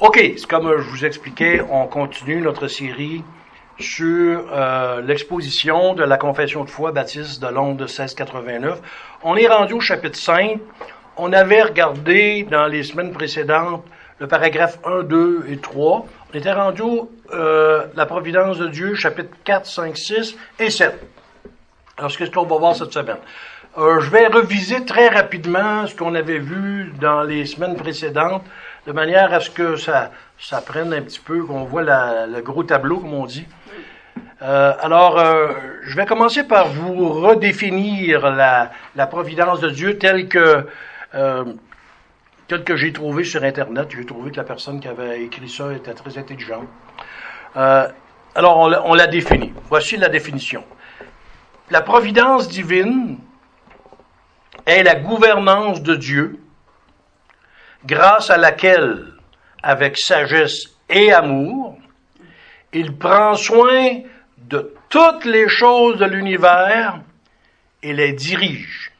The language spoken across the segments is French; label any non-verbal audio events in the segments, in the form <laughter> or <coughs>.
OK, comme je vous expliquais, on continue notre série sur euh, l'exposition de la confession de foi baptiste de Londres de 1689. On est rendu au chapitre 5. On avait regardé dans les semaines précédentes le paragraphe 1, 2 et 3. On était rendu euh, la providence de Dieu, chapitre 4, 5, 6 et 7. Alors, qu'est-ce qu'on va voir cette semaine? Euh, je vais reviser très rapidement ce qu'on avait vu dans les semaines précédentes, de manière à ce que ça, ça prenne un petit peu, qu'on voit le gros tableau, comme on dit. Euh, alors, euh, je vais commencer par vous redéfinir la, providence de Dieu telle que, euh, j'ai trouvé sur Internet. J'ai trouvé que la personne qui avait écrit ça était très intelligente. Alors, on, on la définit. Voici la définition. La providence divine est la gouvernance de Dieu, grâce à laquelle, avec sagesse et amour, il prend soin de toutes les choses de l'univers et les dirige.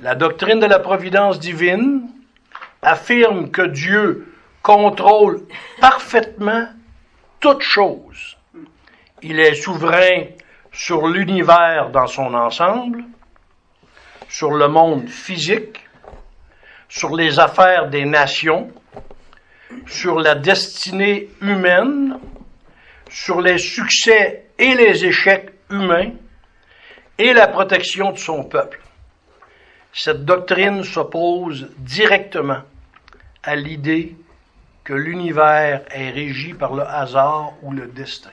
La doctrine de la providence divine affirme que Dieu contrôle parfaitement toutes choses. Il est souverain sur l'univers dans son ensemble, sur le monde physique, sur les affaires des nations, sur la destinée humaine, sur les succès et les échecs humains et la protection de son peuple. Cette doctrine s'oppose directement à l'idée que l'univers est régi par le hasard ou le destin.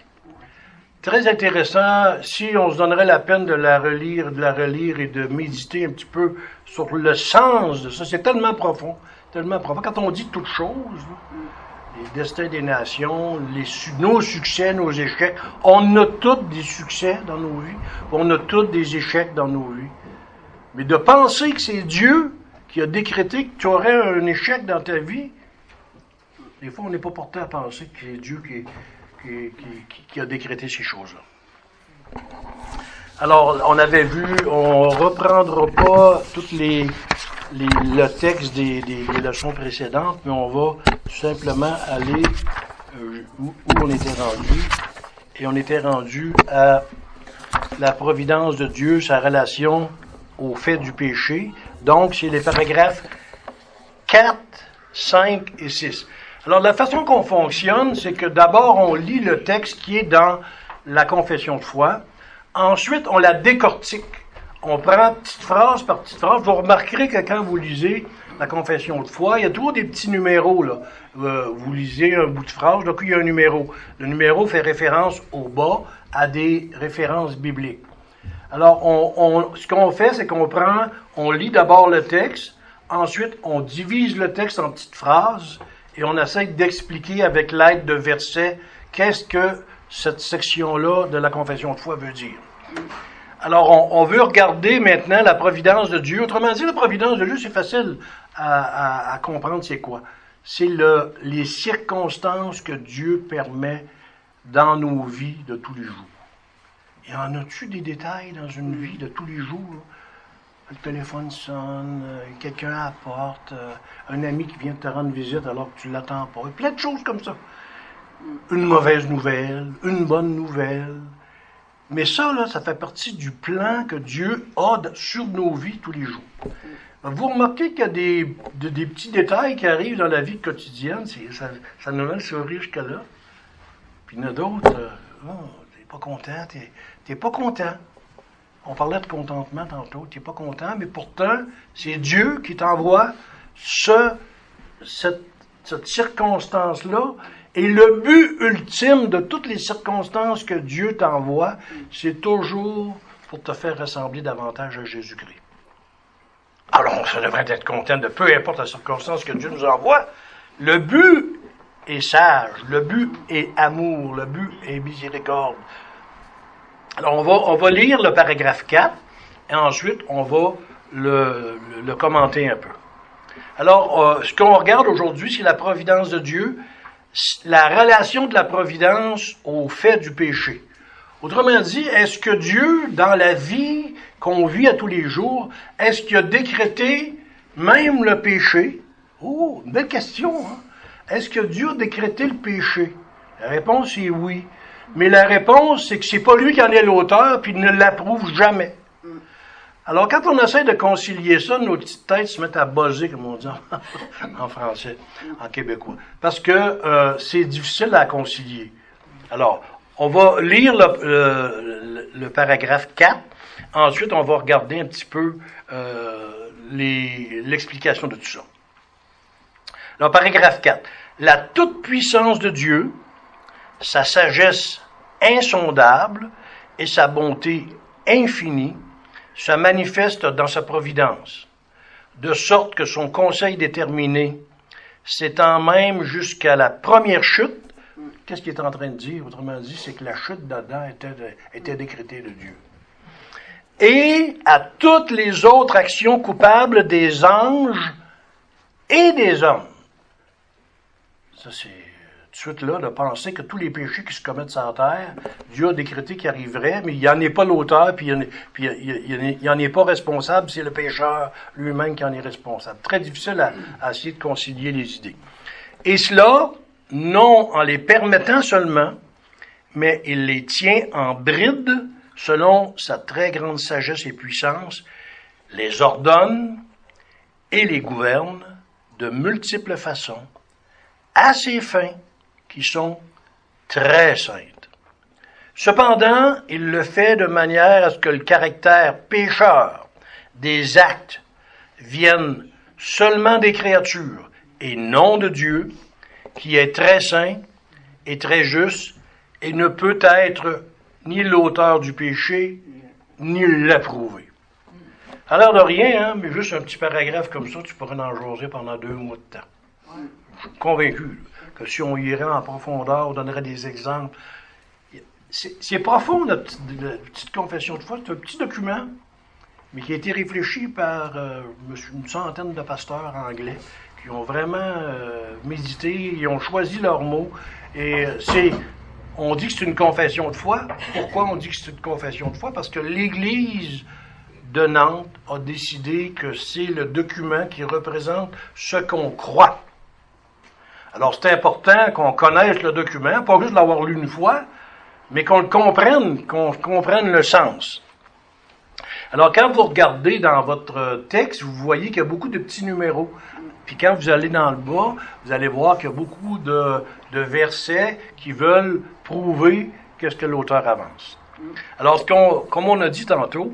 Très intéressant, si on se donnerait la peine de la relire, de la relire et de méditer un petit peu sur le sens de ça, c'est tellement profond, tellement profond. Quand on dit toute chose, les destins des nations, les, nos succès, nos échecs, on a tous des succès dans nos vies, on a tous des échecs dans nos vies. Mais de penser que c'est Dieu qui a décrété que tu aurais un échec dans ta vie, des fois, on n'est pas porté à penser que c'est Dieu qui, qui, a décrété ces choses-là. Alors, on avait vu, on reprendra pas toutes les, le texte des, leçons précédentes, mais on va tout simplement aller euh, où on était rendu. Et on était rendu à la providence de Dieu, sa relation au fait du péché. Donc, c'est les paragraphes 4, 5 et 6. Alors, la façon qu'on fonctionne, c'est que d'abord, on lit le texte qui est dans la confession de foi. Ensuite, on la décortique. On prend petite phrase par petite phrase. Vous remarquerez que quand vous lisez la confession de foi, il y a toujours des petits numéros. Là. Euh, vous lisez un bout de phrase, donc il y a un numéro. Le numéro fait référence au bas à des références bibliques. Alors, on, ce qu'on fait, c'est qu'on prend, on lit d'abord le texte, ensuite on divise le texte en petites phrases, et on essaie d'expliquer avec l'aide de versets qu'est-ce que cette section-là de la confession de foi veut dire. Alors, on, veut regarder maintenant la providence de Dieu. Autrement dit, la providence de Dieu, c'est facile à, comprendre c'est quoi. C'est le, les circonstances que Dieu permet dans nos vies de tous les jours. Y en a-tu des détails dans une vie de tous les jours? Le téléphone sonne, euh, quelqu'un apporte, euh, un ami qui vient te rendre visite alors que tu ne l'attends pas. Plein de choses comme ça. Une mauvaise nouvelle, une bonne nouvelle. Mais ça, là, ça fait partie du plan que Dieu a sur nos vies tous les jours. Vous remarquez qu'il y a des, de, des petits détails qui arrivent dans la vie quotidienne, ça, nous rend sourire jusqu'à là. Puis il y en a d'autres, euh, oh, t'es pas content, t'es pas content. On parlait de contentement tantôt. Tu n'es pas content, mais pourtant, c'est Dieu qui t'envoie ce, cette, circonstance-là. Et le but ultime de toutes les circonstances que Dieu t'envoie, c'est toujours pour te faire ressembler davantage à Jésus-Christ. Alors, on devrait être content de peu importe la circonstance que Dieu nous envoie. Le but est sage, le but est amour, le but est miséricorde, alors, on va, lire le paragraphe 4 et ensuite, on va le, commenter un peu. Alors, euh, ce qu'on regarde aujourd'hui, c'est la providence de Dieu, la relation de la providence au fait du péché. Autrement dit, est-ce que Dieu, dans la vie qu'on vit à tous les jours, est-ce qu'il a décrété même le péché? Oh, belle question. Hein? est-ce que Dieu a décrété le péché? La réponse est oui. Mais la réponse, c'est que c'est pas lui qui en est l'auteur, puis il ne l'approuve jamais. Alors, quand on essaie de concilier ça, nos petites têtes se mettent à buzzer, comme on dit en, <laughs> français, en québécois. Parce que euh, c'est difficile à concilier. Alors, on va lire le, paragraphe 4. Ensuite, on va regarder un petit peu euh, l'explication de tout ça. Alors, paragraphe 4. La toute-puissance de Dieu, sa sagesse insondable et sa bonté infinie se manifestent dans sa providence, de sorte que son conseil déterminé s'étend même jusqu'à la première chute. Qu'est-ce qu'il est en train de dire? Autrement dit, c'est que la chute d'Adam était, décrétée de Dieu. Et à toutes les autres actions coupables des anges et des hommes. Ça, c'est de suite là de penser que tous les péchés qui se commettent sur la terre, Dieu a décrété qu'ils arriveraient, mais il n'en est pas l'auteur, puis il n'en est pas responsable, c'est le pécheur lui-même qui en est responsable. Très difficile à, à, essayer de concilier les idées. Et cela, non en les permettant seulement, mais il les tient en bride selon sa très grande sagesse et puissance, les ordonne et les gouverne de multiples façons à ses fins qui sont très saintes. Cependant, il le fait de manière à ce que le caractère pécheur des actes vienne seulement des créatures et non de Dieu, qui est très saint et très juste et ne peut être ni l'auteur du péché, ni l'approuver. Alors de rien, hein, mais juste un petit paragraphe comme ça, tu pourrais en jaser pendant deux mois de temps convaincu si on irait en profondeur, on donnerait des exemples. C'est profond, notre petite, confession de foi. C'est un petit document, mais qui a été réfléchi par euh, une centaine de pasteurs anglais qui ont vraiment euh, médité, ils ont choisi leurs mots. Et euh, c'est, on dit que c'est une confession de foi. Pourquoi on dit que c'est une confession de foi? Parce que l'Église de Nantes a décidé que c'est le document qui représente ce qu'on croit. Alors, c'est important qu'on connaisse le document, pas juste l'avoir lu une fois, mais qu'on le comprenne, qu'on comprenne le sens. Alors, quand vous regardez dans votre texte, vous voyez qu'il y a beaucoup de petits numéros. Puis quand vous allez dans le bas, vous allez voir qu'il y a beaucoup de, versets qui veulent prouver qu'est-ce que l'auteur avance. Alors, comme on a dit tantôt,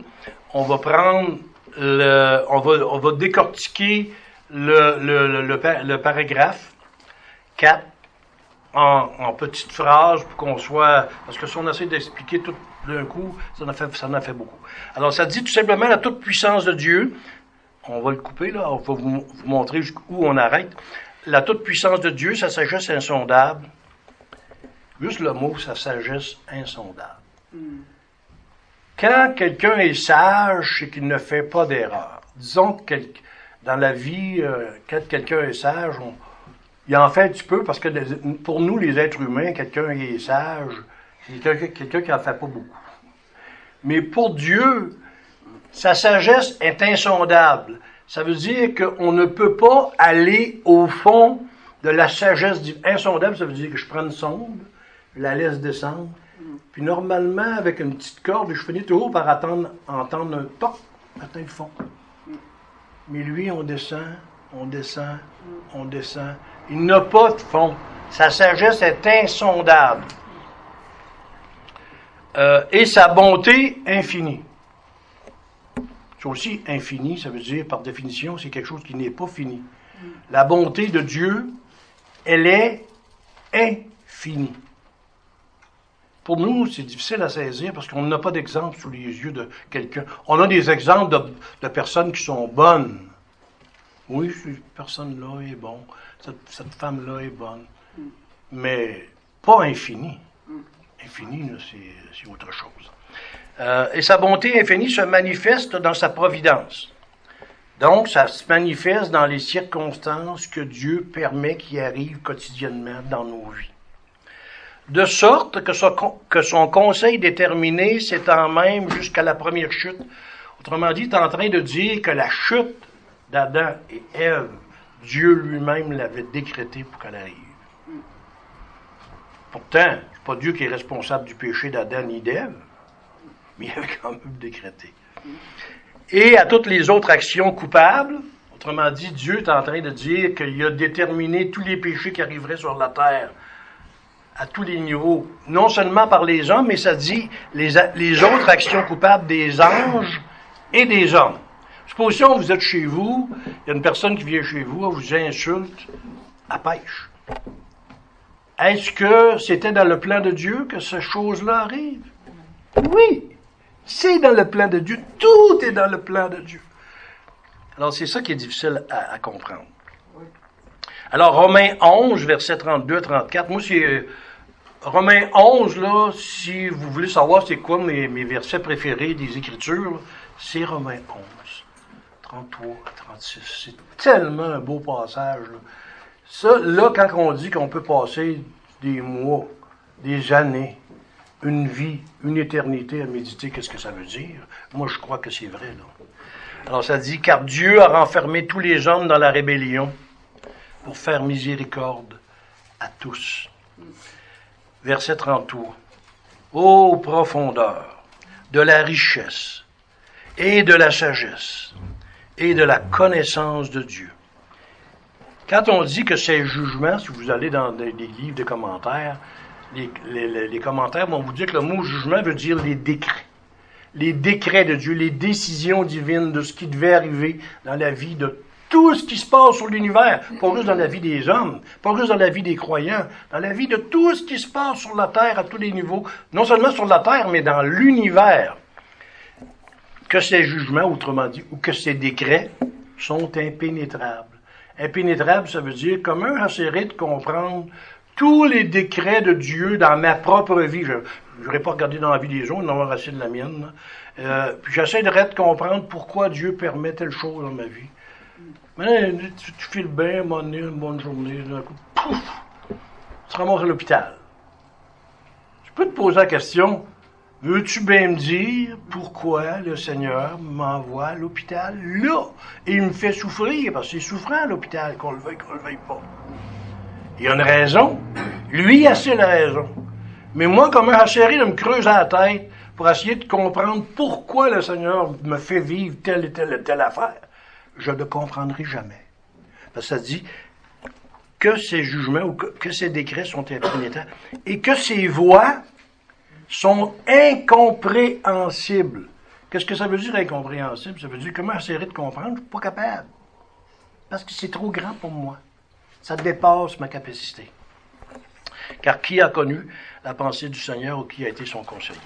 on va prendre le, on va, on va décortiquer le, le paragraphe 4 en, petites phrases pour qu'on soit. Parce que si on essaie d'expliquer tout d'un coup, ça en, a fait, ça en a fait beaucoup. Alors, ça dit tout simplement la toute puissance de Dieu. On va le couper, là. On va vous, montrer où on arrête. La toute puissance de Dieu, sa sagesse insondable. Juste le mot, sa sagesse insondable. Quand quelqu'un est sage, c'est qu'il ne fait pas d'erreur. Disons que dans la vie, euh, quand quelqu'un est sage, on, il en fait un petit peu parce que pour nous, les êtres humains, quelqu'un qui est sage, c'est quelqu'un qui en fait pas beaucoup. Mais pour Dieu, sa sagesse est insondable. Ça veut dire qu'on ne peut pas aller au fond de la sagesse insondable. Ça veut dire que je prends une sonde, je la laisse descendre, puis normalement, avec une petite corde, je finis toujours par attendre, entendre un toc, atteint le fond. Mais lui, on descend, on descend, on descend. Il n'a pas de fond. Sa sagesse est insondable. Euh, et sa bonté infinie. C'est aussi infini, ça veut dire, par définition, c'est quelque chose qui n'est pas fini. La bonté de Dieu, elle est infinie. Pour nous, c'est difficile à saisir parce qu'on n'a pas d'exemple sous les yeux de quelqu'un. On a des exemples de, personnes qui sont bonnes. Oui, cette personne-là est bon cette, femme-là est bonne. Mais pas infinie. Infinie, c'est autre chose. Euh, et sa bonté infinie se manifeste dans sa providence. Donc, ça se manifeste dans les circonstances que Dieu permet qui arrivent quotidiennement dans nos vies. De sorte que son, que son conseil déterminé s'étend même jusqu'à la première chute. Autrement dit, est en train de dire que la chute d'Adam et Ève Dieu lui-même l'avait décrété pour qu'elle arrive. Pourtant, c'est pas Dieu qui est responsable du péché d'Adam ni d'Ève, mais il avait quand même décrété. Et à toutes les autres actions coupables, autrement dit, Dieu est en train de dire qu'il a déterminé tous les péchés qui arriveraient sur la terre à tous les niveaux, non seulement par les hommes, mais ça dit les, les autres actions coupables des anges et des hommes. Supposons que vous êtes chez vous, il y a une personne qui vient chez vous, elle vous insulte à pêche. Est-ce que c'était dans le plan de Dieu que ces choses-là arrivent? Oui, c'est dans le plan de Dieu. Tout est dans le plan de Dieu. Alors, c'est ça qui est difficile à, à comprendre. Alors, Romains 11, versets 32 34. Moi, c'est euh, Romains 11, là, si vous voulez savoir c'est quoi mes, mes, versets préférés des Écritures, c'est Romains 11, 33 36. C'est tellement un beau passage. Là. Ça, là, quand on dit qu'on peut passer des mois, des années, une vie, une éternité à méditer, qu'est-ce que ça veut dire? Moi, je crois que c'est vrai, là. Alors, ça dit, car Dieu a renfermé tous les hommes dans la rébellion pour faire miséricorde à tous. Verset 33. Ô profondeur de la richesse et de la sagesse et de la connaissance de Dieu. Quand on dit que ces jugements, si vous allez dans des, livres de commentaires, les, les, commentaires vont vous dire que le mot jugement veut dire les décrets. Les décrets de Dieu, les décisions divines de ce qui devait arriver dans la vie de tout ce qui se passe sur l'univers, pas juste dans la vie des hommes, pas juste dans la vie des croyants, dans la vie de tout ce qui se passe sur la terre à tous les niveaux, non seulement sur la terre, mais dans l'univers, que ces jugements, autrement dit, ou que ces décrets sont impénétrables. Impénétrables, ça veut dire comment essayer de comprendre tous les décrets de Dieu dans ma propre vie. Je n'aurais pas regardé dans la vie des autres, avoir assez de la mienne. Euh, puis j'essaie de comprendre pourquoi Dieu permet telle chose dans ma vie. Mais tu, tu files bien, un une bonne journée, d'un coup, pouf, tu te ramasses à l'hôpital. Je peux te poser la question, veux-tu bien me dire pourquoi le Seigneur m'envoie à l'hôpital là? Et il me fait souffrir, parce que c'est à l'hôpital, qu'on le veuille, qu'on le veuille pas. Il y a une raison. Lui, a la raison. Mais moi, comme un chéri de me creuser la tête pour essayer de comprendre pourquoi le Seigneur me fait vivre telle et telle et telle affaire je ne comprendrai jamais. Parce que ça dit que ces jugements ou que, ces décrets sont impénétrables et que ces voix sont incompréhensibles. Qu'est-ce que ça veut dire incompréhensible? Ça veut dire comment essayer de comprendre? Je ne suis pas capable. Parce que c'est trop grand pour moi. Ça dépasse ma capacité. Car qui a connu la pensée du Seigneur ou qui a été son conseiller?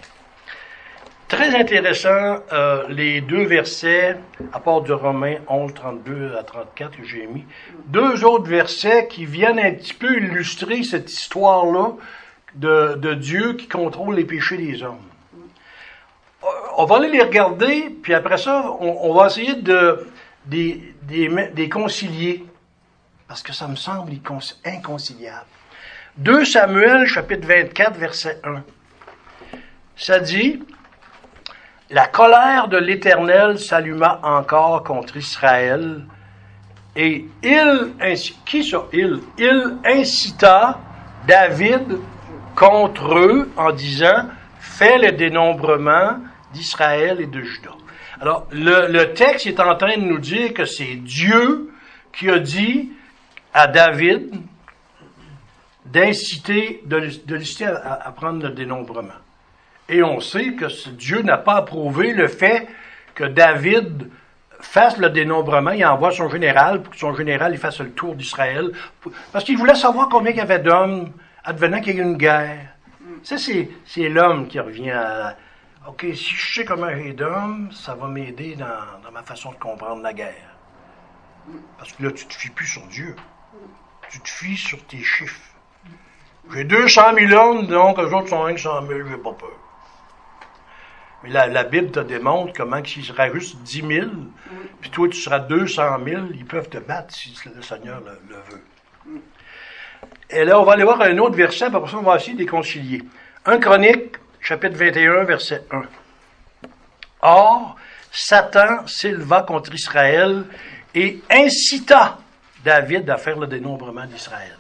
Très intéressant, euh, les deux versets, à part de Romains 11, 32 à 34 que j'ai mis, deux autres versets qui viennent un petit peu illustrer cette histoire-là de, Dieu qui contrôle les péchés des hommes. Euh, on va aller les regarder, puis après ça, on, on va essayer de des, des, des concilier, parce que ça me semble inconciliable. 2 Samuel, chapitre 24, verset 1. Ça dit, la colère de l'Éternel s'alluma encore contre Israël, et il, qui ça, il, il incita David contre eux en disant, fais le dénombrement d'Israël et de Juda. Alors, le, texte est en train de nous dire que c'est Dieu qui a dit à David d'inciter, de, de l'inciter à, à prendre le dénombrement. Et on sait que Dieu n'a pas approuvé le fait que David fasse le dénombrement, il envoie son général pour que son général il fasse le tour d'Israël, parce qu'il voulait savoir combien il y avait d'hommes advenant qu'il y ait une guerre. Ça, c'est, l'homme qui revient à... OK, si je sais comment j'ai d'hommes, ça va m'aider dans, ma façon de comprendre la guerre. Parce que là, tu te fies plus sur Dieu. Tu te fies sur tes chiffres. J'ai 200 000 hommes, donc eux autres sont 500 000, j'ai pas peur. Mais la, la, Bible te démontre comment s'il sera juste 10 000, puis toi tu seras 200 000, ils peuvent te battre si le Seigneur le veut. Et là, on va aller voir un autre verset, après ça, on va essayer de les concilier. 1 Chronique, chapitre 21, verset 1. Or, Satan s'éleva contre Israël et incita David à faire le dénombrement d'Israël.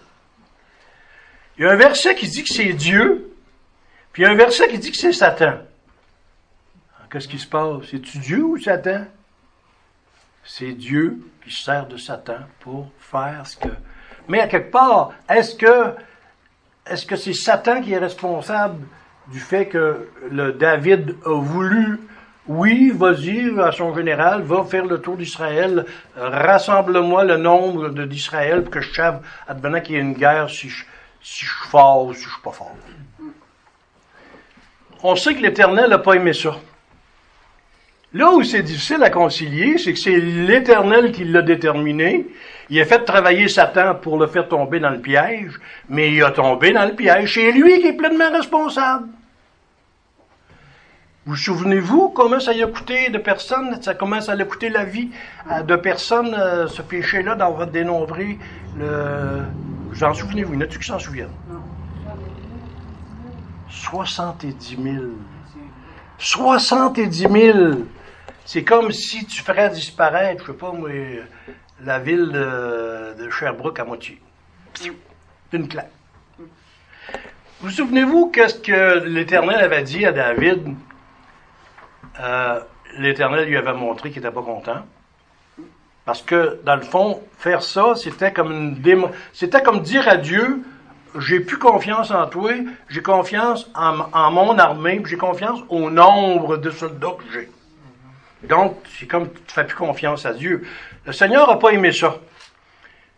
Il y a un verset qui dit que c'est Dieu, puis il y a un verset qui dit que c'est Satan. Qu'est-ce qui se passe? C'est-tu Dieu ou Satan? C'est Dieu qui sert de Satan pour faire ce que. Mais à quelque part, est-ce que est-ce que c'est Satan qui est responsable du fait que le David a voulu oui, vas-y à son général, va faire le tour d'Israël, rassemble-moi le nombre d'Israël pour que je sache, advenant qu'il y ait une guerre, si je, si je suis fort ou si je suis pas fort. On sait que l'Éternel n'a pas aimé ça. Là où c'est difficile à concilier, c'est que c'est l'Éternel qui l'a déterminé. Il a fait travailler Satan pour le faire tomber dans le piège, mais il a tombé dans le piège. C'est lui qui est pleinement responsable. Vous souvenez-vous comment ça a coûté de personnes, ça, comment ça a coûté la vie euh, de personnes, euh, ce péché-là, d'avoir dénombré le... Vous en souvenez-vous? Il y en a-tu qui s'en souviennent? 70 000. 70 000! C'est comme si tu ferais disparaître, je sais pas moi, la ville de, Sherbrooke à moitié. D'une claque. Vous souvenez-vous qu'est-ce que l'Éternel avait dit à David? Euh, L'Éternel lui avait montré qu'il n'était pas content. Parce que, dans le fond, faire ça, c'était comme une c'était comme dire à Dieu, j'ai plus confiance en toi, j'ai confiance en, mon armée, j'ai confiance au nombre de soldats que j'ai. Donc, c'est comme tu ne fais plus confiance à Dieu. Le Seigneur n'a pas aimé ça.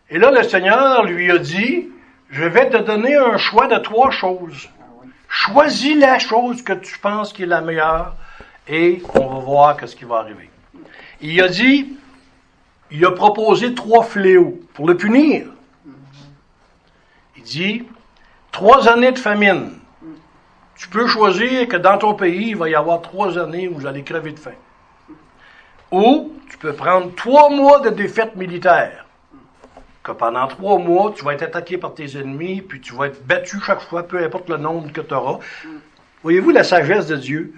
Et là, le Seigneur lui a dit, je vais te donner un choix de trois choses. Choisis la chose que tu penses qui est la meilleure et on va voir ce qui va arriver. Il a dit, il a proposé trois fléaux pour le punir. Il dit, trois années de famine. Tu peux choisir que dans ton pays, il va y avoir trois années où vous allez crever de faim. Ou tu peux prendre trois mois de défaite militaire. Que pendant trois mois, tu vas être attaqué par tes ennemis, puis tu vas être battu chaque fois, peu importe le nombre que tu auras. Voyez-vous la sagesse de Dieu?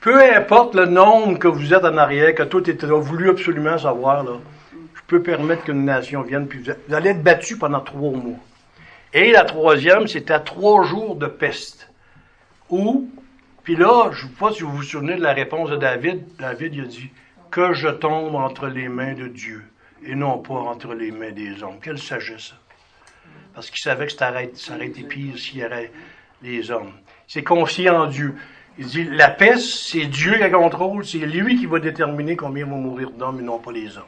Peu importe le nombre que vous êtes en arrière, que tout était voulu absolument savoir, je peux permettre qu'une nation vienne, puis vous allez être battu pendant trois mois. Et la troisième, c'était trois jours de peste. Ou, puis là, je ne sais pas si vous vous souvenez de la réponse de David. David, il a dit, que je tombe entre les mains de Dieu et non pas entre les mains des hommes. Quelle sagesse, ça. Parce qu'il savait que ça aurait, été pire s'il y avait les hommes. C'est confié en Dieu. Il dit, la peste, c'est Dieu qui contrôle, c'est lui qui va déterminer combien vont mourir d'hommes et non pas les hommes.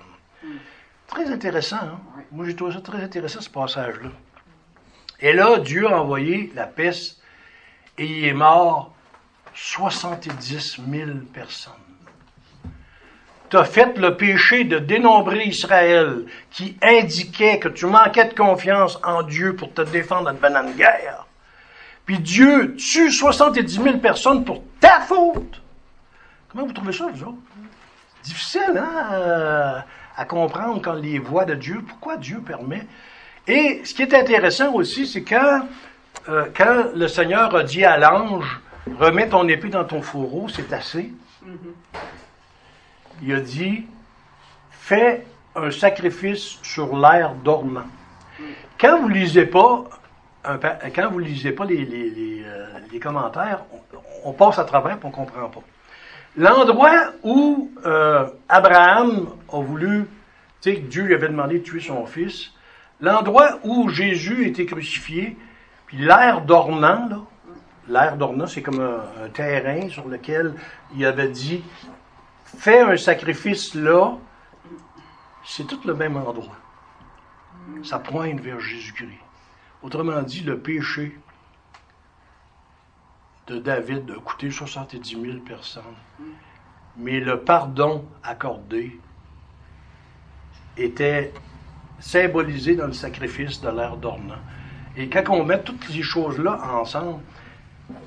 Très intéressant, hein? Moi, j'ai trouvé ça très intéressant, ce passage-là. Et là, Dieu a envoyé la peste et il est mort 70 000 personnes. Tu as fait le péché de dénombrer Israël qui indiquait que tu manquais de confiance en Dieu pour te défendre de une guerre puis Dieu tue 70 000 personnes pour ta faute. Comment vous trouvez ça, vous autres? Difficile, hein, à, comprendre quand les voix de Dieu, pourquoi Dieu permet. Et ce qui est intéressant aussi, c'est quand, euh, quand le Seigneur a dit à l'ange, remets ton épée dans ton fourreau, c'est assez. Il a dit, fais un sacrifice sur l'air dormant. Quand vous lisez pas quand vous ne lisez pas les, euh, commentaires, on, passe à travers et on ne comprend pas. L'endroit où euh, Abraham a voulu, tu sais, Dieu lui avait demandé de tuer son fils, l'endroit où Jésus était crucifié, puis l'air dormant, là, l'air dormant, c'est comme un, terrain sur lequel il avait dit, fais un sacrifice là, c'est tout le même endroit. Ça pointe vers Jésus-Christ. Autrement dit, le péché de David a coûté 70 000 personnes. Mais le pardon accordé était symbolisé dans le sacrifice de l'air dormant. Et quand on met toutes ces choses-là ensemble,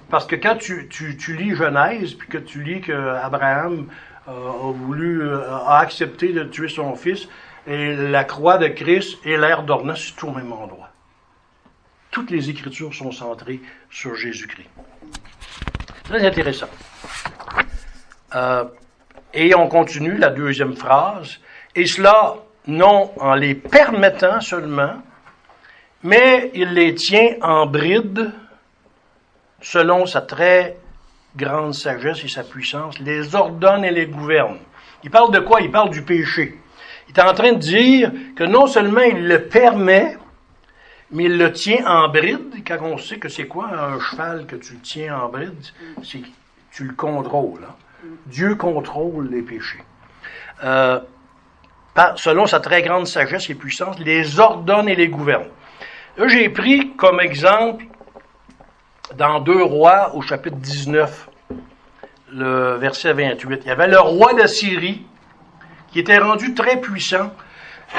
parce que quand tu, lis Genèse, puis que tu lis qu'Abraham euh, a voulu, euh, a accepté de tuer son fils, et la croix de Christ et l'air dormant, c'est tout au même endroit toutes les Écritures sont centrées sur Jésus-Christ. Très intéressant. Euh, et on continue la deuxième phrase. Et cela non en les permettant seulement, mais il les tient en bride selon sa très grande sagesse et sa puissance, les ordonne et les gouverne. Il parle de quoi? Il parle du péché. Il est en train de dire que non seulement il le permet, mais il le tient en bride. Quand on sait que c'est quoi un cheval que tu tiens en bride, c'est tu le contrôles. Hein. Dieu contrôle les péchés. Euh, selon sa très grande sagesse et puissance, les ordonne et les gouverne. J'ai pris comme exemple dans Deux Rois au chapitre 19, le verset 28. Il y avait le roi de Syrie qui était rendu très puissant.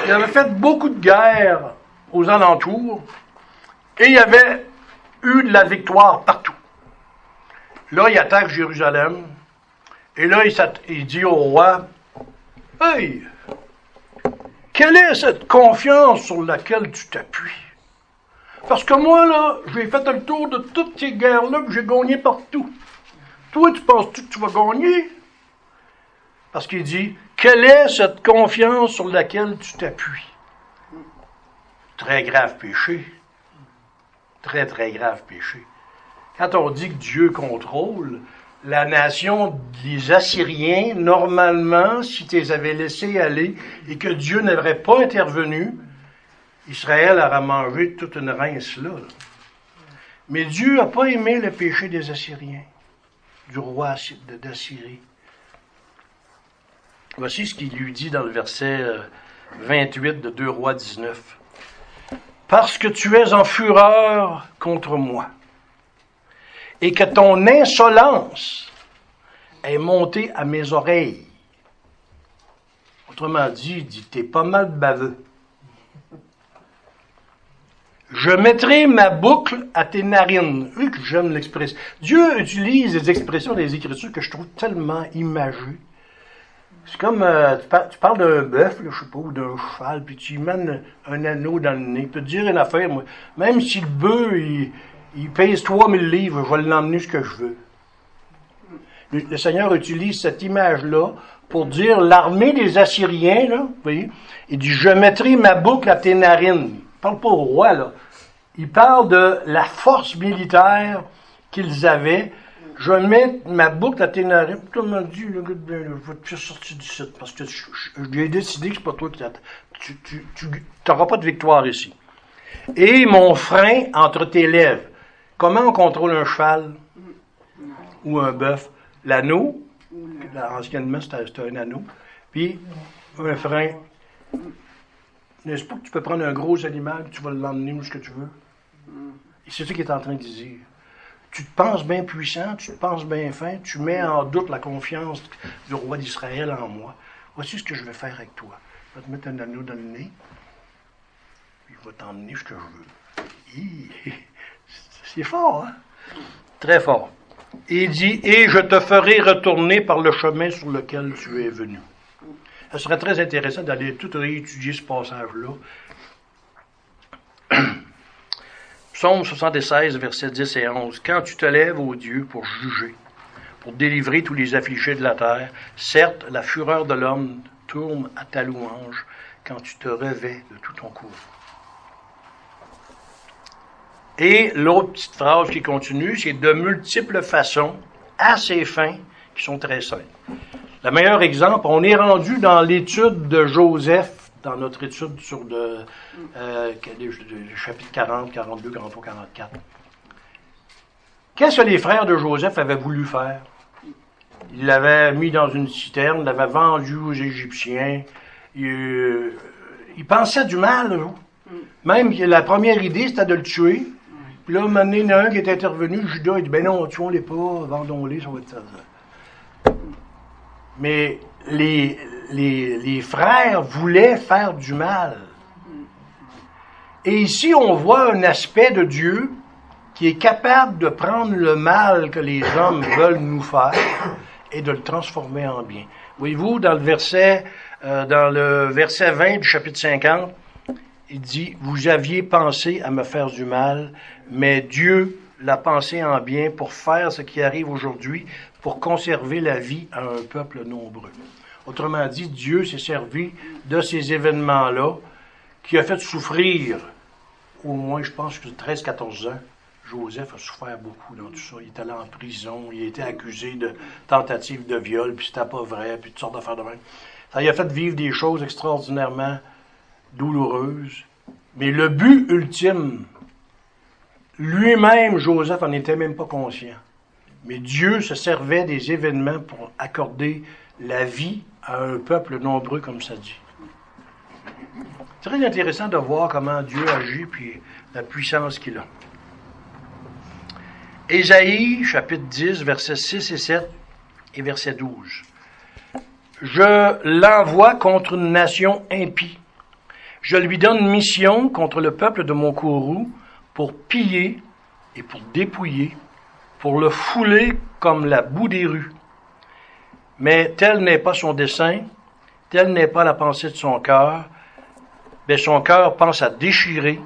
Il avait fait beaucoup de guerres aux alentours et il avait eu de la victoire partout. Là, il attaque Jérusalem et là, il, dit au roi, Hey, quelle est cette confiance sur laquelle tu t'appuies? Parce que moi, là, j'ai fait le tour de toutes ces guerres-là, j'ai gagné partout. Toi, tu penses-tu que tu vas gagner? Parce qu'il dit, quelle est cette confiance sur laquelle tu t'appuies? Très grave péché. Très, très grave péché. Quand on dit que Dieu contrôle, la nation des Assyriens, normalement, si tu les avais laissés aller et que Dieu n'aurait pas intervenu, Israël aurait mangé toute une rince là. Mais Dieu n'a pas aimé le péché des Assyriens, du roi d'Assyrie. Voici ce qu'il lui dit dans le verset 28 euh, de 2 Rois 19. Parce que tu es en fureur contre moi, et que ton insolence est montée à mes oreilles. Autrement dit, il dit, t'es pas mal baveux. Je mettrai ma boucle à tes narines. Oui, que j'aime l'expression. Dieu utilise des expressions des Écritures que je trouve tellement imagées. C'est comme, euh, tu, parles, d'un bœuf, je sais pas, ou d'un cheval, puis tu y mènes un anneau dans le nez. Il peut te dire une affaire, moi. Même si le bœuf, il, il pèse 3000 livres, je vais l'emmener ce que je veux. Le, Seigneur utilise cette image-là pour dire l'armée des Assyriens, là, vous voyez, il dit, je mettrai ma boucle à tes narines. Il parle pas au roi, là. Il parle de la force militaire qu'ils avaient je mettre ma boucle à narines. Tout dit, le gars, je vais te faire sortir du site? Parce que j'ai décidé que c'est pas toi qui tu, tu n'auras pas de victoire ici. Et mon frein entre tes lèvres. Comment on contrôle un cheval ou un bœuf? L'anneau, anciennement c'était un anneau, puis un frein. N'est-ce pas que tu peux prendre un gros animal, tu vas l'emmener où ce que tu veux? Et c'est ce qu'il est en train de dire tu te penses bien puissant, tu te penses bien fin, tu mets en doute la confiance du roi d'Israël en moi. Voici ce que je vais faire avec toi. Je vais te mettre un anneau dans le nez, puis je vais t'emmener ce que je veux. C'est fort, hein? Très fort. il dit, et je te ferai retourner par le chemin sur lequel tu es venu. Ce serait très intéressant d'aller tout réétudier ce passage-là <clears throat> Psaume 76, versets 10 et 11. Quand tu te lèves, ô Dieu, pour juger, pour délivrer tous les affligés de la terre, certes, la fureur de l'homme tourne à ta louange quand tu te revais de tout ton cours. Et l'autre petite phrase qui continue, c'est de multiples façons, assez fins, qui sont très simples. Le meilleur exemple, on est rendu dans l'étude de Joseph dans notre étude sur le, euh, chapitre 40, 42, 43, 44. Qu'est-ce que les frères de Joseph avaient voulu faire? Ils l'avaient mis dans une citerne, l'avaient vendu aux Égyptiens. Ils, euh, pensaient du mal. Même la première idée, c'était de le tuer. Puis là, un il y en a un qui est intervenu, Judas, il dit, ben non, tuons-les pas, vendons-les, ça va être ça. Mais les, les, frères voulaient faire du mal. Et ici, on voit un aspect de Dieu qui est capable de prendre le mal que les hommes <coughs> veulent nous faire et de le transformer en bien. Voyez-vous, dans le verset, euh, dans le verset 20 du chapitre 50, il dit, vous aviez pensé à me faire du mal, mais Dieu l'a pensé en bien pour faire ce qui arrive aujourd'hui, pour conserver la vie à un peuple nombreux. Autrement dit, Dieu s'est servi de ces événements-là qui a fait souffrir au moins, je pense que 13-14 ans. Joseph a souffert beaucoup dans tout ça. Il est allé en prison, il a été accusé de tentative de viol, puis c'était pas vrai, puis toutes sortes d'affaires de même. Ça lui a fait vivre des choses extraordinairement douloureuses. Mais le but ultime, lui-même, Joseph, en était même pas conscient. Mais Dieu se servait des événements pour accorder la vie à un peuple nombreux, comme ça dit. C'est très intéressant de voir comment Dieu agit, puis la puissance qu'il a. Ésaïe, chapitre 10, versets 6 et 7 et verset 12. Je l'envoie contre une nation impie. Je lui donne mission contre le peuple de mon courroux pour piller et pour dépouiller, pour le fouler comme la boue des rues. Mais tel n'est pas son dessein, telle n'est pas la pensée de son cœur, mais son cœur pense à déchirer,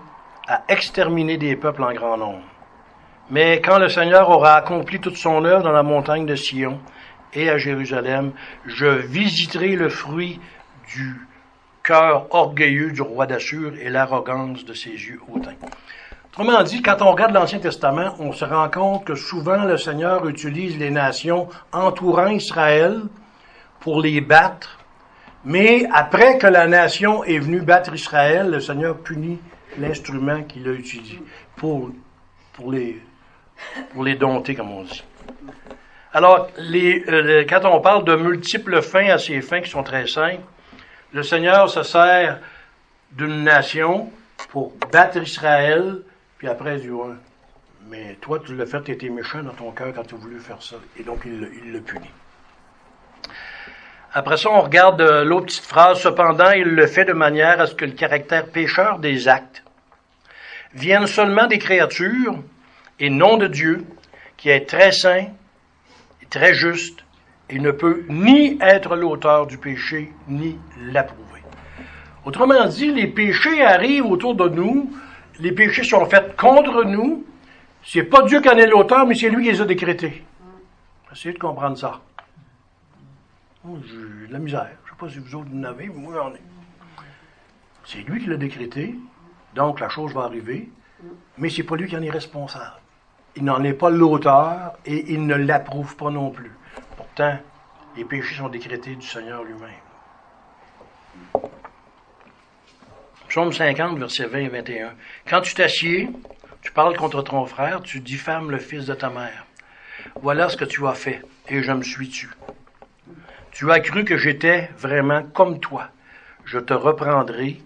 à exterminer des peuples en grand nombre. Mais quand le Seigneur aura accompli toute son œuvre dans la montagne de Sion et à Jérusalem, je visiterai le fruit du cœur orgueilleux du roi d'Assur et l'arrogance de ses yeux hautains. Autrement dit, quand on regarde l'Ancien Testament, on se rend compte que souvent le Seigneur utilise les nations entourant Israël pour les battre, mais après que la nation est venue battre Israël, le Seigneur punit l'instrument qu'il a utilisé pour, pour les pour les dompter, comme on dit. Alors, euh, quand on parle de multiples fins à ces fins qui sont très simples, le Seigneur se sert d'une nation pour battre Israël, puis après, il dit, mais toi, tu l'as fait, tu étais méchant dans ton cœur quand tu as voulu faire ça. Et donc, il, le punit. Après ça, on regarde euh, l'autre petite phrase. Cependant, il le fait de manière à ce que le caractère pécheur des actes vienne seulement des créatures et non de Dieu, qui est très saint, et très juste, et ne peut ni être l'auteur du péché, ni l'approuver. Autrement dit, les péchés arrivent autour de nous, les péchés sont faits contre nous, c'est pas Dieu qui en est l'auteur, mais c'est lui qui les a décrétés. Essayez de comprendre ça. Oh, j'ai de la misère. Je ne sais pas si vous autres en avez, mais moi j'en ai. C'est lui qui l'a décrété, donc la chose va arriver, mais c'est pas lui qui en est responsable il n'en est pas l'auteur et il ne l'approuve pas non plus. Pourtant, les péchés sont décrétés du Seigneur lui-même. Psaume 50, versets 20 et 21. Quand tu t'assieds, tu parles contre ton frère, tu diffames le fils de ta mère. Voilà ce que tu as fait, et je me suis tu. Tu as cru que j'étais vraiment comme toi. Je te reprendrai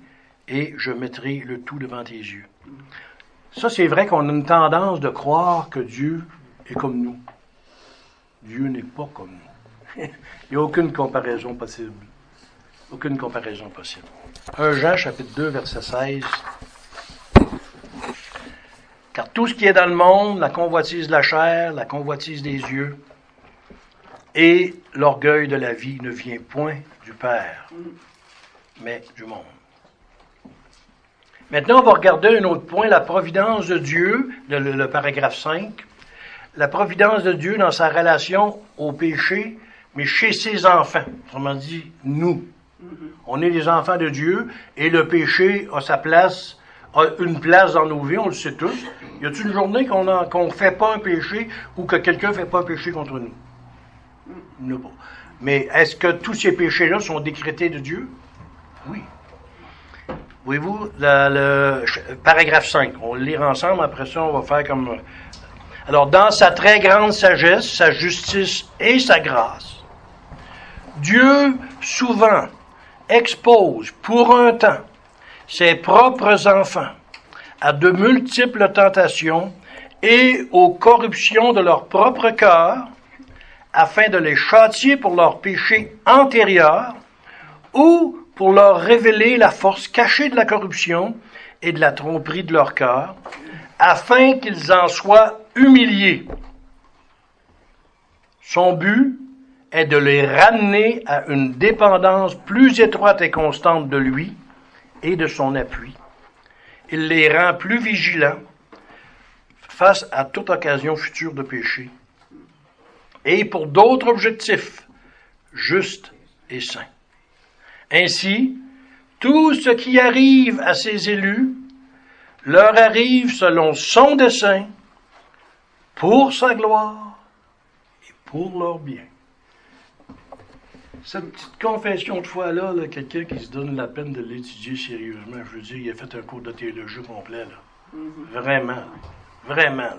et je mettrai le tout devant tes yeux. Ça, c'est vrai qu'on a une tendance de croire que Dieu est comme nous. Dieu n'est pas comme nous. <laughs> Il n'y a aucune comparaison possible. Aucune comparaison possible. 1 Jean, chapitre 2, verset 16. Car tout ce qui est dans le monde, la convoitise de la chair, la convoitise des yeux et l'orgueil de la vie ne vient point du Père, mais du monde. Maintenant, on va regarder un autre point, la providence de Dieu, le, paragraphe 5. La providence de Dieu dans sa relation au péché, mais chez ses enfants. Autrement dit, nous. On est les enfants de Dieu et le péché a sa place, a une place dans nos vies, on le sait tous. Y a-t-il une journée qu'on ne fait pas un péché ou que quelqu'un ne fait pas un péché contre nous? Non. Mais est-ce que tous ces péchés-là sont décrétés de Dieu? Oui. Voyez-vous, le, paragraphe 5, on le lire ensemble, après ça, on va faire comme... Alors, dans sa très grande sagesse, sa justice et sa grâce, Dieu souvent expose pour un temps ses propres enfants à de multiples tentations et aux corruptions de leur propre cœur, afin de les châtier pour leurs péchés antérieurs, ou pour leur révéler la force cachée de la corruption et de la tromperie de leur cœur, afin qu'ils en soient humiliés. Son but est de les ramener à une dépendance plus étroite et constante de lui et de son appui. Il les rend plus vigilants face à toute occasion future de péché. Et pour d'autres objectifs, justes et saint. Ainsi, tout ce qui arrive à ses élus leur arrive selon son dessein, pour sa gloire et pour leur bien. Cette petite confession de foi-là, quelqu'un qui se donne la peine de l'étudier sérieusement, je veux dire, il a fait un cours de théologie complet. Là. Mm-hmm. Vraiment. Vraiment.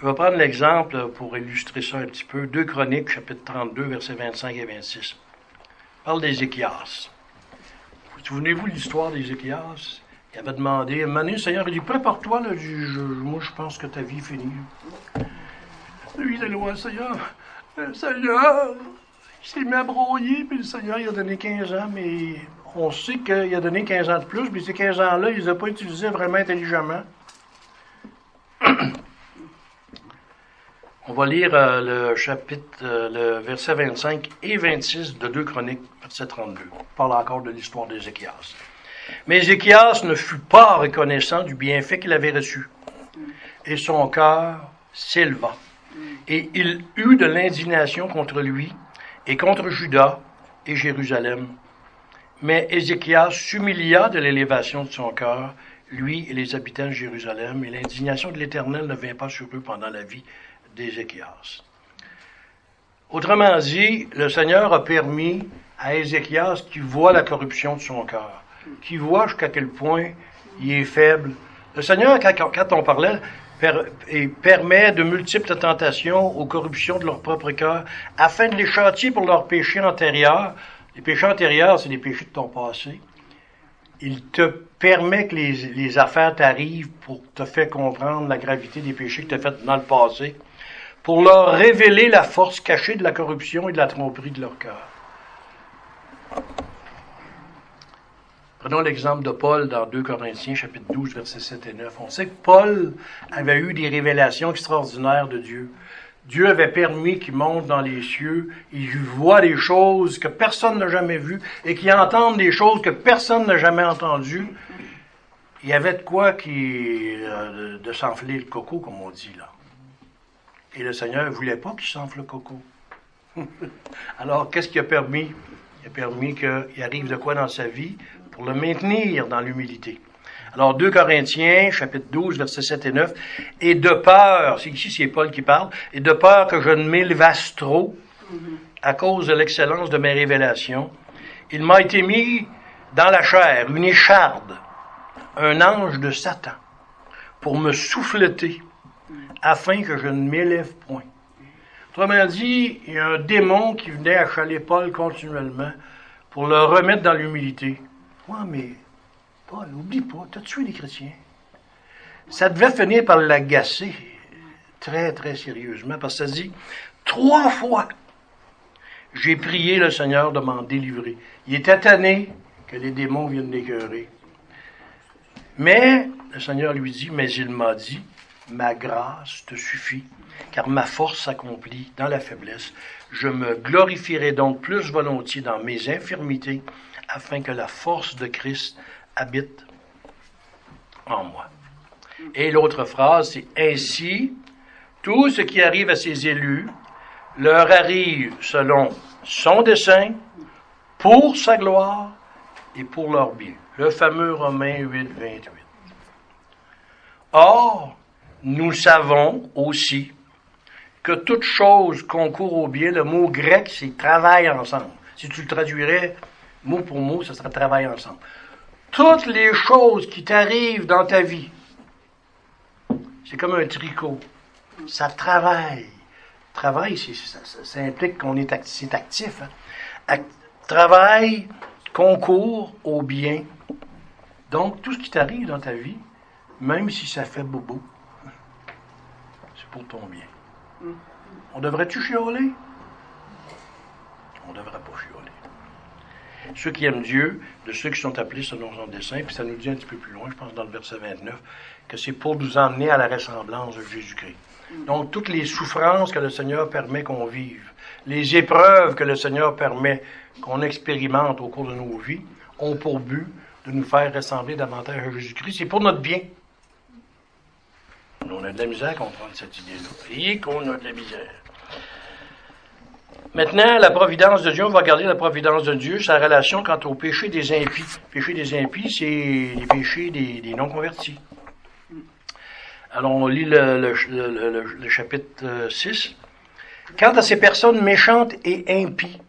Je vais prendre l'exemple pour illustrer ça un petit peu. Deux Chroniques, chapitre 32, versets 25 et 26. On parle d'Ézéchias. Souvenez-vous de l'histoire d'Ézéchias? Il avait demandé, moment Seigneur, il dit, prépare-toi, moi je pense que ta vie est finie. Lui, il est loin, Seigneur. Le Seigneur, il s'est mis à brouiller, puis le Seigneur, il a donné 15 ans, mais on sait qu'il a donné 15 ans de plus, mais ces 15 ans-là, il ne les a pas utilisés vraiment intelligemment. On va lire euh, le chapitre, euh, le verset 25 et 26 de 2 Chroniques, verset 32. On parle encore de l'histoire d'Ézéchias. Mais Ézéchias ne fut pas reconnaissant du bienfait qu'il avait reçu. Et son cœur s'éleva. Et il eut de l'indignation contre lui et contre Judas et Jérusalem. Mais Ézéchias s'humilia de l'élévation de son cœur, lui et les habitants de Jérusalem, et l'indignation de l'Éternel ne vint pas sur eux pendant la vie d'Ézéchias. Autrement dit, le Seigneur a permis à Ézéchias qui voit la corruption de son cœur, qui voit jusqu'à quel point il est faible. Le Seigneur, quand, on parlait, permet de multiples tentations aux corruptions de leur propre cœur, afin de les châtier pour leurs péchés antérieurs. Les péchés antérieurs, c'est les péchés de ton passé. Il te permet que les, les affaires t'arrivent pour te faire comprendre la gravité des péchés que tu as faits dans le passé pour leur révéler la force cachée de la corruption et de la tromperie de leur cœur. Prenons l'exemple de Paul dans 2 Corinthiens chapitre 12 versets 7 et 9. On sait que Paul avait eu des révélations extraordinaires de Dieu. Dieu avait permis qu'il monte dans les cieux, il voit des choses que personne n'a jamais vues et qu'il entende des choses que personne n'a jamais entendues. Il y avait de quoi euh, de s'enfler le coco, comme on dit là. Et le Seigneur ne voulait pas qu'il s'enfle le coco. <laughs> Alors, qu'est-ce qui a permis? Il a permis qu'il arrive de quoi dans sa vie? Pour le maintenir dans l'humilité. Alors, 2 Corinthiens, chapitre 12, versets 7 et 9. Et de peur, ici, c'est Paul qui parle, et de peur que je ne m'élevasse trop à cause de l'excellence de mes révélations, il m'a été mis dans la chair une écharde, un ange de Satan, pour me souffleter afin que je ne m'élève point. Autrement dit, il y a un démon qui venait achaler Paul continuellement pour le remettre dans l'humilité. Mais Paul, oublie pas, tu as tué des chrétiens? Ça devait finir par l'agacer très, très sérieusement, parce que ça dit, trois fois, j'ai prié le Seigneur de m'en délivrer. Il était tanné que les démons viennent l'écœurer. Mais le Seigneur lui dit, mais il m'a dit, ma grâce te suffit, car ma force s'accomplit dans la faiblesse. Je me glorifierai donc plus volontiers dans mes infirmités, afin que la force de Christ habite en moi. Et l'autre phrase, c'est ainsi, tout ce qui arrive à ses élus leur arrive selon son dessein, pour sa gloire et pour leur bien. Le fameux Romain 8, 28. Or, nous savons aussi que toute chose concourt au bien. Le mot grec, c'est travail ensemble. Si tu le traduirais mot pour mot, ce serait travail ensemble. Toutes les choses qui t'arrivent dans ta vie, c'est comme un tricot. Ça travaille. Travail, ça, implique qu'on est actif. actif hein. Travail concourt au bien. Donc, tout ce qui t'arrive dans ta vie, même si ça fait bobo, pour ton bien. Mm. On devrait-tu chioler? On ne devrait pas chioler. Ceux qui aiment Dieu, de ceux qui sont appelés selon son dessein, puis ça nous dit un petit peu plus loin, je pense dans le verset 29, que c'est pour nous emmener à la ressemblance de Jésus-Christ. Mm. Donc, toutes les souffrances que le Seigneur permet qu'on vive, les épreuves que le Seigneur permet qu'on expérimente au cours de nos vies, ont pour but de nous faire ressembler davantage à Jésus-Christ. C'est pour notre bien. On a de la misère à comprendre cette idée-là. Et qu'on a de la misère. Maintenant, la providence de Dieu, on va regarder la providence de Dieu, sa relation quant au péché des impies. Le péché des impies, c'est les péchés des, non-convertis. Alors, on lit le, chapitre 6. Euh, quant à ces personnes méchantes et impies,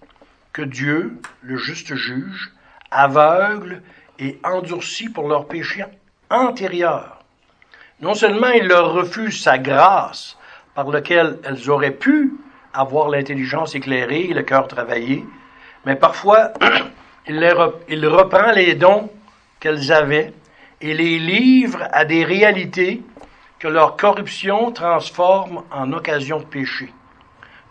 que Dieu, le juste juge, aveugle et endurcit pour leurs péchés antérieurs. Non seulement il leur refuse sa grâce, par lequel elles auraient pu avoir l'intelligence éclairée et le cœur travaillé, mais parfois <clears throat> il, reprend les dons qu'elles avaient et les livre à des réalités que leur corruption transforme en occasion de péché.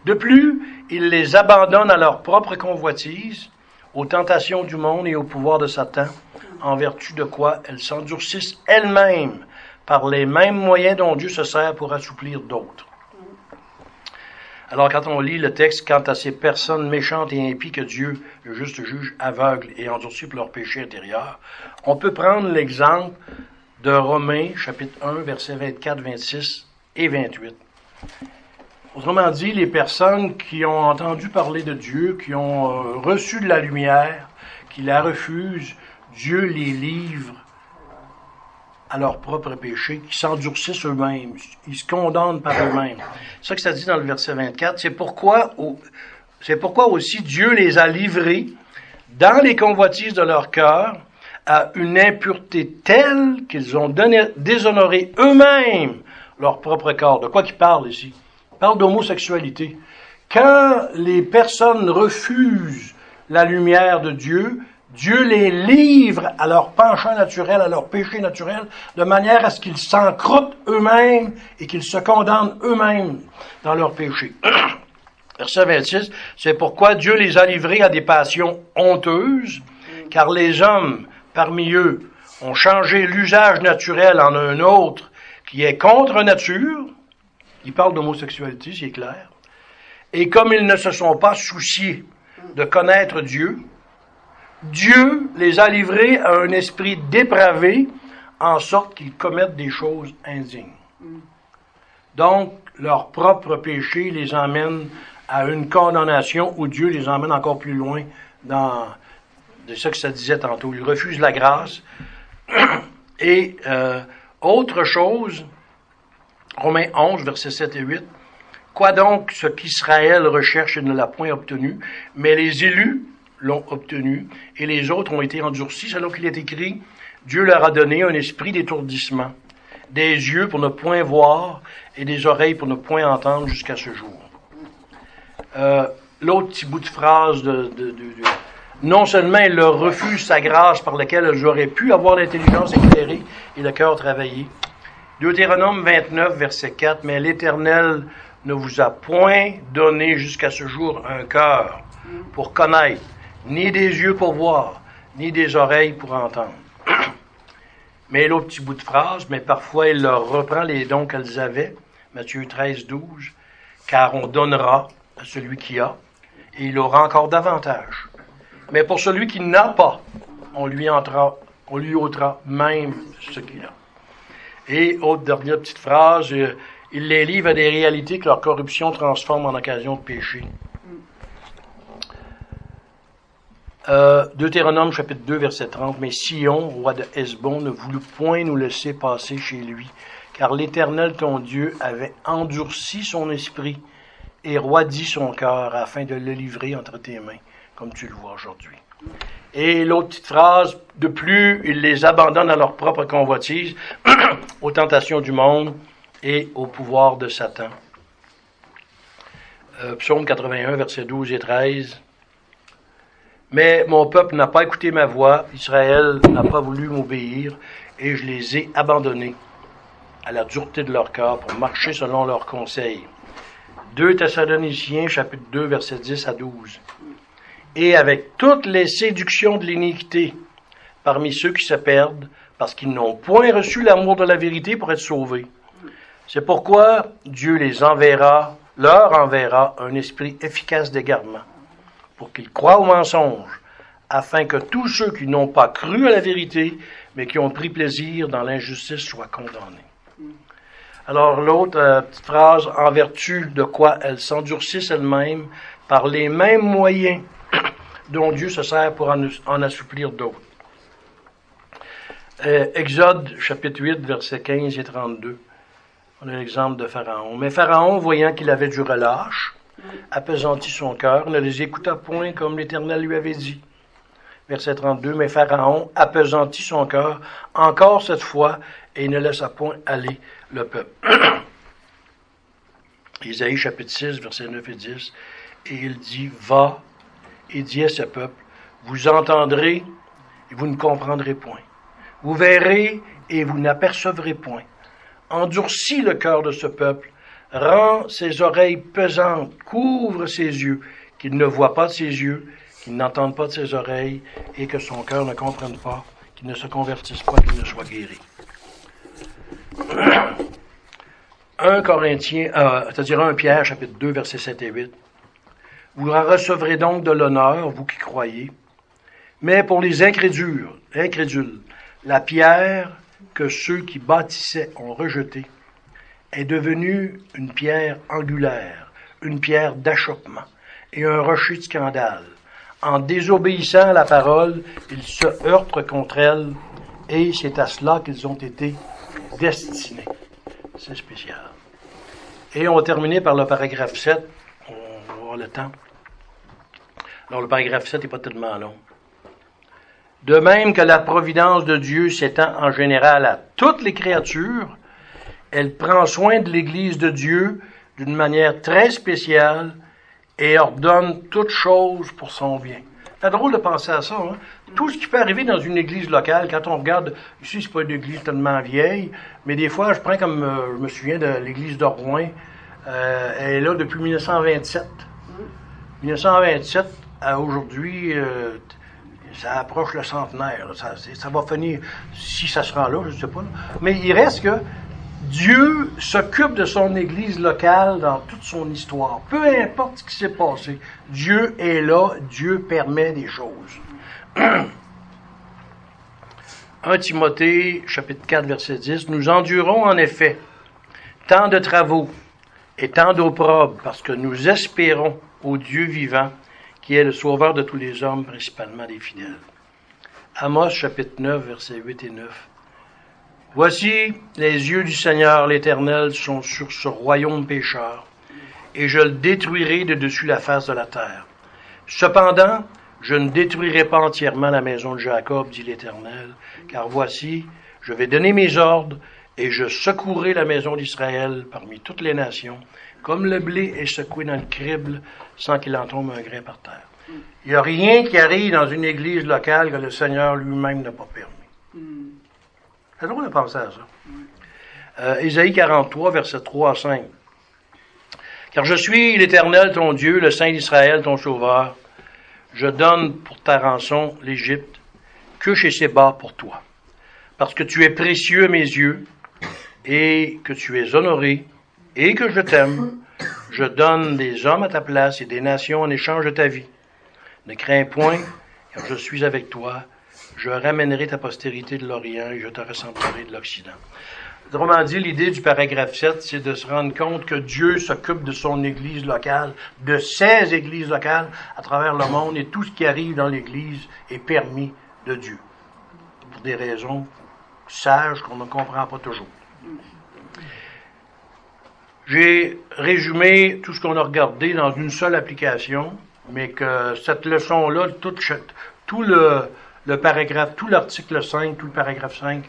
De plus, il les abandonne à leur propre convoitise, aux tentations du monde et au pouvoir de Satan, en vertu de quoi elles s'endurcissent elles-mêmes par les mêmes moyens dont Dieu se sert pour assouplir d'autres. Alors quand on lit le texte, quant à ces personnes méchantes et impies que Dieu, le juste juge, aveugle et endurci pour leur péché intérieur, on peut prendre l'exemple de Romains chapitre 1, versets 24, 26 et 28. Autrement dit, les personnes qui ont entendu parler de Dieu, qui ont euh, reçu de la lumière, qui la refusent, Dieu les livre à leur propre péché, qui s'endurcissent eux-mêmes, ils se condamnent par eux-mêmes. C'est ça que ça dit dans le verset 24. C'est pourquoi, c'est pourquoi aussi Dieu les a livrés dans les convoitises de leur cœur à une impureté telle qu'ils ont déshonoré eux-mêmes leur propre corps. De quoi qu'il parle ici? Il parle d'homosexualité. Quand les personnes refusent la lumière de Dieu, Dieu les livre à leur penchant naturel, à leur péché naturel, de manière à ce qu'ils s'encroutent eux-mêmes et qu'ils se condamnent eux-mêmes dans leur péché. <clears throat> Verset 26, c'est pourquoi Dieu les a livrés à des passions honteuses, car les hommes parmi eux ont changé l'usage naturel en un autre qui est contre nature. Il parle d'homosexualité, c'est clair. Et comme ils ne se sont pas souciés de connaître Dieu, Dieu les a livrés à un esprit dépravé, en sorte qu'ils commettent des choses indignes. Donc, leur propre péché les emmène à une condamnation où Dieu les emmène encore plus loin dans c'est ça que ça disait tantôt. Ils refusent la grâce. <clears throat> Et euh, autre chose, Romains 11, versets 7 et 8. Quoi donc ce qu'Israël recherche et ne l'a point obtenu, mais les élus l'ont obtenu, et les autres ont été endurcis, selon qu'il est écrit, Dieu leur a donné un esprit d'étourdissement, des yeux pour ne point voir et des oreilles pour ne point entendre jusqu'à ce jour. Euh, l'autre petit bout de phrase de, non seulement il leur refuse sa grâce par laquelle j'aurais pu avoir l'intelligence éclairée et le cœur travaillé. Deutéronome 29, verset 4, mais l'Éternel ne vous a point donné jusqu'à ce jour un cœur pour connaître, ni des yeux pour voir, ni des oreilles pour entendre. <clears throat> Mais l'autre petit bout de phrase, mais parfois il leur reprend les dons qu'elles avaient. Matthieu 13, 12. Car on donnera à celui qui a, et il aura encore davantage. Mais pour celui qui n'a pas, on lui, entra, on lui ôtera même ce qu'il a. Et autre dernière petite phrase, euh, il les livre à des réalités que leur corruption transforme en occasion de péché. Euh, Deutéronome chapitre 2 verset 30, mais Sion, roi de Hesbon, ne voulut point nous laisser passer chez lui, car l'Éternel ton Dieu avait endurci son esprit et roidi son cœur afin de le livrer entre tes mains, comme tu le vois aujourd'hui. Et l'autre petite phrase, de plus, il les abandonne à leur propre convoitise, <clears throat> aux tentations du monde et au pouvoir de Satan. Euh, psaume 81, versets 12 et 13. Mais mon peuple n'a pas écouté ma voix, Israël n'a pas voulu m'obéir, et je les ai abandonnés à la dureté de leur cœur pour marcher selon leurs conseils. 2 Thessaloniciens, chapitre 2, versets 10 à 12. Et avec toutes les séductions de l'iniquité parmi ceux qui se perdent, parce qu'ils n'ont point reçu l'amour de la vérité pour être sauvés. C'est pourquoi Dieu les enverra, leur enverra un esprit efficace d'égarement pour qu'ils croient au mensonge, afin que tous ceux qui n'ont pas cru à la vérité, mais qui ont pris plaisir dans l'injustice soient condamnés. Alors l'autre euh, petite phrase, en vertu de quoi elles s'endurcissent elles-mêmes par les mêmes moyens <coughs> dont Dieu se sert pour en, en assouplir d'autres. Euh, Exode chapitre 8, versets 15 et 32. On a l'exemple de Pharaon. Mais Pharaon, voyant qu'il avait du relâche, appesantit son cœur, ne les écouta point comme l'Éternel lui avait dit. Verset 32, mais Pharaon appesantit son cœur encore cette fois et ne laissa point aller le peuple. <clears throat> Isaïe chapitre 6, versets 9 et 10, et il dit, va et dis à ce peuple, vous entendrez et vous ne comprendrez point. Vous verrez et vous n'apercevrez point endurcis le cœur de ce peuple, rend ses oreilles pesantes, couvre ses yeux, qu'il ne voit pas de ses yeux, qu'il n'entende pas de ses oreilles, et que son cœur ne comprenne pas, qu'il ne se convertisse pas, qu'il ne soit guéri. <clears throat> 1 Corinthiens, euh, c'est-à-dire 1 Pierre, chapitre 2, versets 7 et 8. Vous recevrez donc de l'honneur, vous qui croyez, mais pour les incrédules, incrédules, la pierre que ceux qui bâtissaient ont rejeté est devenue une pierre angulaire, une pierre d'achoppement et un rocher de scandale. En désobéissant à la parole, ils se heurtent contre elle et c'est à cela qu'ils ont été destinés. C'est spécial. Et on va terminer par le paragraphe 7. On va voir le temps. Alors, le paragraphe 7 n'est pas tellement long. De même que la providence de Dieu s'étend en général à toutes les créatures, elle prend soin de l'Église de Dieu d'une manière très spéciale et ordonne toutes choses pour son bien. C'est drôle de penser à ça. Hein? Tout ce qui peut arriver dans une église locale, quand on regarde, ici c'est pas une église tellement vieille, mais des fois je prends comme, euh, je me souviens de l'église de Rouen, euh, elle est là depuis 1927. 1927 à aujourd'hui, euh, ça approche le centenaire. Ça, ça, va finir, si ça se rend là, je ne sais pas. Mais il reste que Dieu s'occupe de son Église locale dans toute son histoire. Peu importe ce qui s'est passé, Dieu est là, Dieu permet des choses. <clears throat> 1 Timothée, chapitre 4, verset 10, Nous endurons en effet tant de travaux et tant d'opprobes parce que nous espérons au Dieu vivant qui est le sauveur de tous les hommes, principalement des fidèles. Amos chapitre 9, versets 8 et 9. Voici, les yeux du Seigneur l'Éternel sont sur ce royaume pécheur, et je le détruirai de dessus la face de la terre. Cependant, je ne détruirai pas entièrement la maison de Jacob, dit l'Éternel, car voici, je vais donner mes ordres, et je secouerai la maison d'Israël parmi toutes les nations, comme le blé est secoué dans le crible sans qu'il en tombe un grain par terre. Il n'y a rien qui arrive dans une église locale que le Seigneur lui-même n'a pas permis. C'est drôle de penser à ça. Euh, Ésaïe 43, versets 3 à 5. Car je suis l'Éternel, ton Dieu, le Saint d'Israël, ton Sauveur. Je donne pour ta rançon l'Égypte, que chez Séba pour toi. Parce que tu es précieux à mes yeux, et que tu es honoré, et que je t'aime, je donne des hommes à ta place et des nations en échange de ta vie. Ne crains point, car je suis avec toi. Je ramènerai ta postérité de l'Orient et je te rassemblerai de l'Occident. Autrement dit, l'idée du paragraphe 7, c'est de se rendre compte que Dieu s'occupe de son Église locale, de ses églises locales à travers le monde, et tout ce qui arrive dans l'Église est permis de Dieu, pour des raisons sages qu'on ne comprend pas toujours. J'ai résumé tout ce qu'on a regardé dans une seule application, mais que cette leçon-là, tout le, le, paragraphe, tout l'article 5, tout le paragraphe 5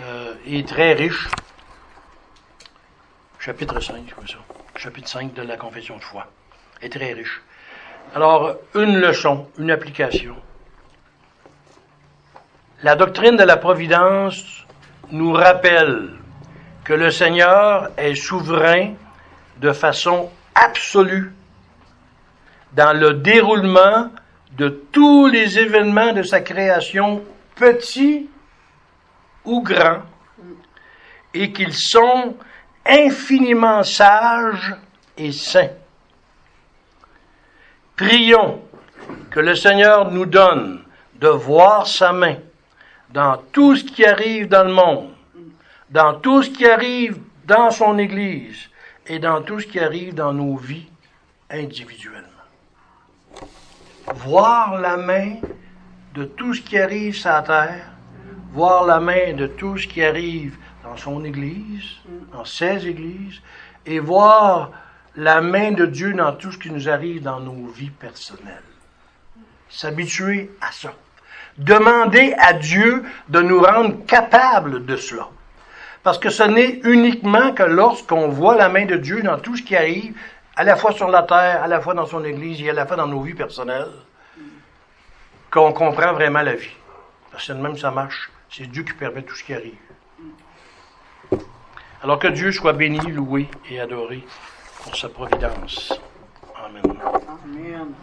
euh, est très riche. Chapitre 5, ça. Chapitre 5 de la confession de foi est très riche. Alors, une leçon, une application. La doctrine de la providence nous rappelle que le Seigneur est souverain de façon absolue dans le déroulement de tous les événements de sa création, petits ou grands, et qu'ils sont infiniment sages et saints. Prions que le Seigneur nous donne de voir sa main dans tout ce qui arrive dans le monde dans tout ce qui arrive dans son Église et dans tout ce qui arrive dans nos vies individuellement. Voir la main de tout ce qui arrive sur la terre, voir la main de tout ce qui arrive dans son Église, dans ses églises, et voir la main de Dieu dans tout ce qui nous arrive dans nos vies personnelles. S'habituer à ça. Demander à Dieu de nous rendre capables de cela. Parce que ce n'est uniquement que lorsqu'on voit la main de Dieu dans tout ce qui arrive, à la fois sur la terre, à la fois dans son Église et à la fois dans nos vies personnelles, qu'on comprend vraiment la vie. Parce que même ça marche. C'est Dieu qui permet tout ce qui arrive. Alors que Dieu soit béni, loué et adoré pour sa providence. Amen. Amen.